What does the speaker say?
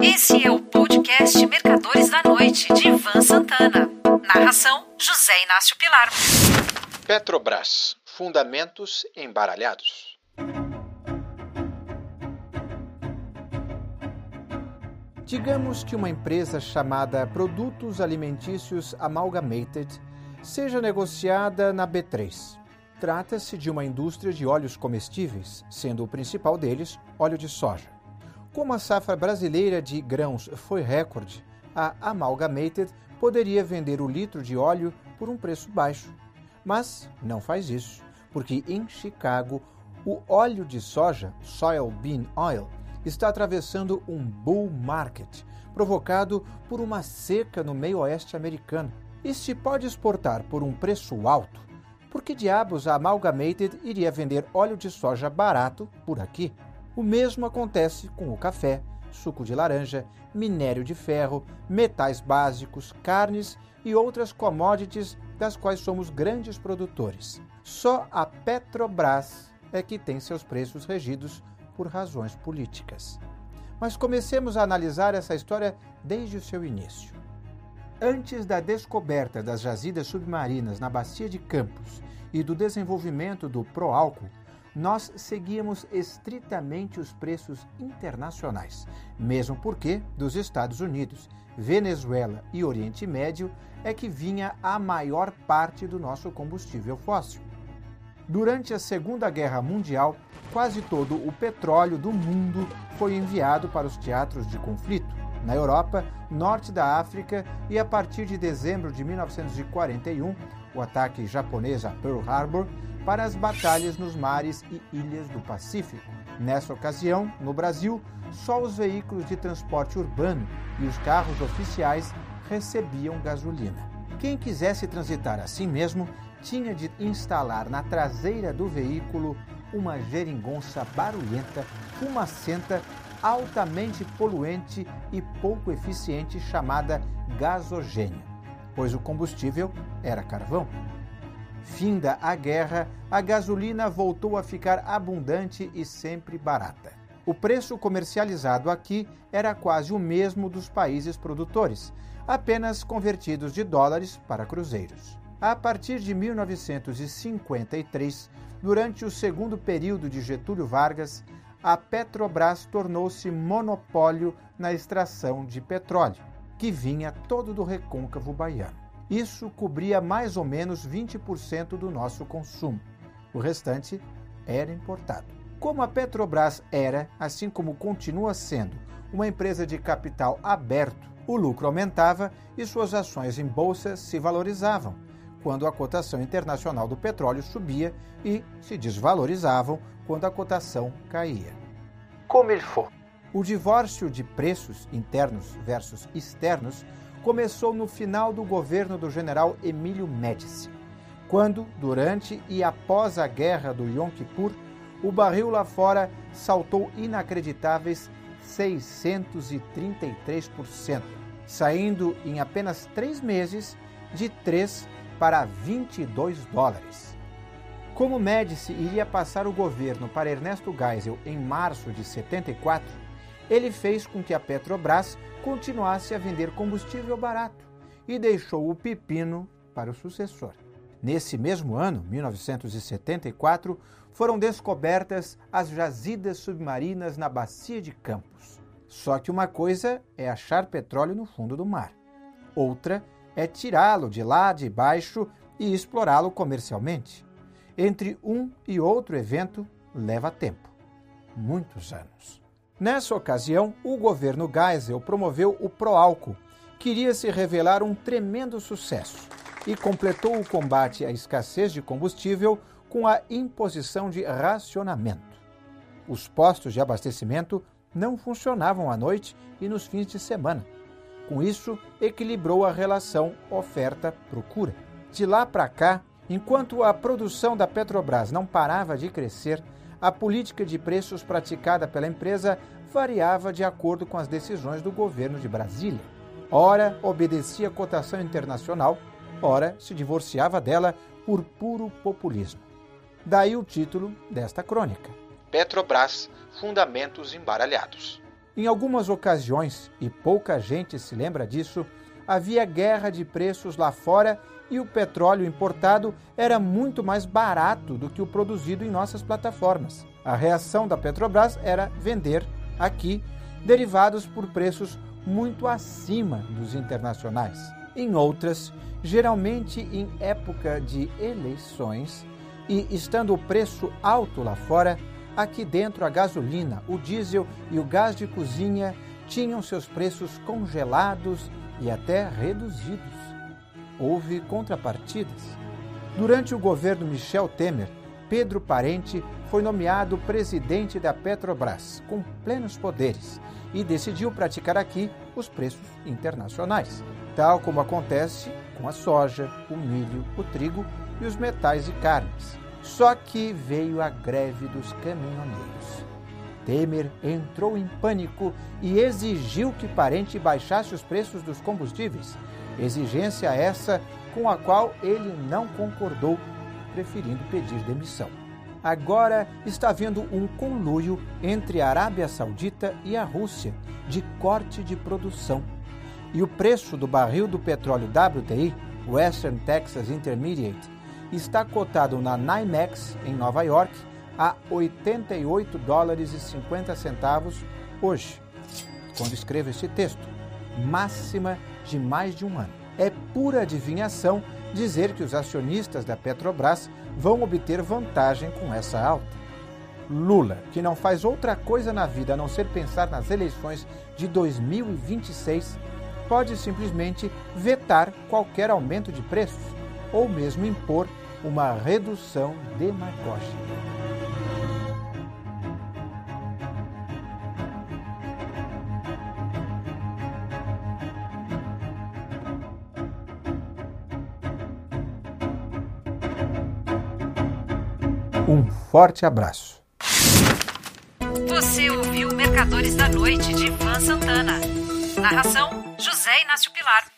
Esse é o podcast Mercadores da Noite, de Ivan Santana. Narração: José Inácio Pilar. Petrobras Fundamentos embaralhados. Digamos que uma empresa chamada Produtos Alimentícios Amalgamated seja negociada na B3. Trata-se de uma indústria de óleos comestíveis, sendo o principal deles óleo de soja. Como a safra brasileira de grãos foi recorde, a Amalgamated poderia vender o litro de óleo por um preço baixo. Mas não faz isso, porque em Chicago o óleo de soja, soil bean oil, está atravessando um bull market provocado por uma seca no meio oeste americano. E se pode exportar por um preço alto, por que diabos a Amalgamated iria vender óleo de soja barato por aqui? O mesmo acontece com o café, suco de laranja, minério de ferro, metais básicos, carnes e outras commodities das quais somos grandes produtores. Só a Petrobras é que tem seus preços regidos por razões políticas. Mas comecemos a analisar essa história desde o seu início. Antes da descoberta das jazidas submarinas na Bacia de Campos e do desenvolvimento do pró-álcool, nós seguíamos estritamente os preços internacionais, mesmo porque dos Estados Unidos, Venezuela e Oriente Médio é que vinha a maior parte do nosso combustível fóssil. Durante a Segunda Guerra Mundial, quase todo o petróleo do mundo foi enviado para os teatros de conflito, na Europa, norte da África e a partir de dezembro de 1941, o ataque japonês a Pearl Harbor, para as batalhas nos mares e ilhas do Pacífico. Nessa ocasião, no Brasil, só os veículos de transporte urbano e os carros oficiais recebiam gasolina. Quem quisesse transitar assim mesmo tinha de instalar na traseira do veículo uma geringonça barulhenta, fumacenta, altamente poluente e pouco eficiente chamada gasogênio, pois o combustível era carvão. Finda a guerra, a gasolina voltou a ficar abundante e sempre barata. O preço comercializado aqui era quase o mesmo dos países produtores, apenas convertidos de dólares para cruzeiros. A partir de 1953, durante o segundo período de Getúlio Vargas, a Petrobras tornou-se monopólio na extração de petróleo, que vinha todo do recôncavo baiano. Isso cobria mais ou menos 20% do nosso consumo. O restante era importado. Como a Petrobras era, assim como continua sendo, uma empresa de capital aberto, o lucro aumentava e suas ações em bolsa se valorizavam, quando a cotação internacional do petróleo subia e se desvalorizavam quando a cotação caía. Como ele for. O divórcio de preços internos versus externos começou no final do governo do general Emílio Médici, quando, durante e após a guerra do Yom Kippur, o barril lá fora saltou inacreditáveis 633%, saindo em apenas três meses de 3 para 22 dólares. Como Médici iria passar o governo para Ernesto Geisel em março de 74, ele fez com que a Petrobras continuasse a vender combustível barato e deixou o pepino para o sucessor. Nesse mesmo ano, 1974, foram descobertas as jazidas submarinas na Bacia de Campos. Só que uma coisa é achar petróleo no fundo do mar, outra é tirá-lo de lá de baixo e explorá-lo comercialmente. Entre um e outro evento leva tempo muitos anos. Nessa ocasião, o governo Geisel promoveu o Proálcool, que iria se revelar um tremendo sucesso, e completou o combate à escassez de combustível com a imposição de racionamento. Os postos de abastecimento não funcionavam à noite e nos fins de semana. Com isso, equilibrou a relação oferta-procura. De lá para cá, enquanto a produção da Petrobras não parava de crescer, a política de preços praticada pela empresa variava de acordo com as decisões do governo de Brasília. Ora obedecia à cotação internacional, ora se divorciava dela por puro populismo. Daí o título desta crônica: Petrobras Fundamentos Embaralhados. Em algumas ocasiões, e pouca gente se lembra disso, havia guerra de preços lá fora e o petróleo importado era muito mais barato do que o produzido em nossas plataformas. A reação da Petrobras era vender aqui derivados por preços muito acima dos internacionais. Em outras, geralmente em época de eleições e estando o preço alto lá fora, aqui dentro a gasolina, o diesel e o gás de cozinha tinham seus preços congelados e até reduzidos. Houve contrapartidas. Durante o governo Michel Temer, Pedro Parente foi nomeado presidente da Petrobras, com plenos poderes, e decidiu praticar aqui os preços internacionais, tal como acontece com a soja, o milho, o trigo e os metais e carnes. Só que veio a greve dos caminhoneiros. Temer entrou em pânico e exigiu que Parente baixasse os preços dos combustíveis, exigência essa com a qual ele não concordou, preferindo pedir demissão. Agora está havendo um conluio entre a Arábia Saudita e a Rússia de corte de produção. E o preço do barril do petróleo WTI, Western Texas Intermediate, está cotado na NYMEX, em Nova York, a 88 dólares e 50 centavos hoje, quando escrevo este texto, máxima de mais de um ano. É pura adivinhação dizer que os acionistas da Petrobras vão obter vantagem com essa alta. Lula, que não faz outra coisa na vida a não ser pensar nas eleições de 2026, pode simplesmente vetar qualquer aumento de preços ou mesmo impor uma redução demagógica. Um forte abraço. Você ouviu Mercadores da Noite de Ivan Santana. Narração: José Inácio Pilar.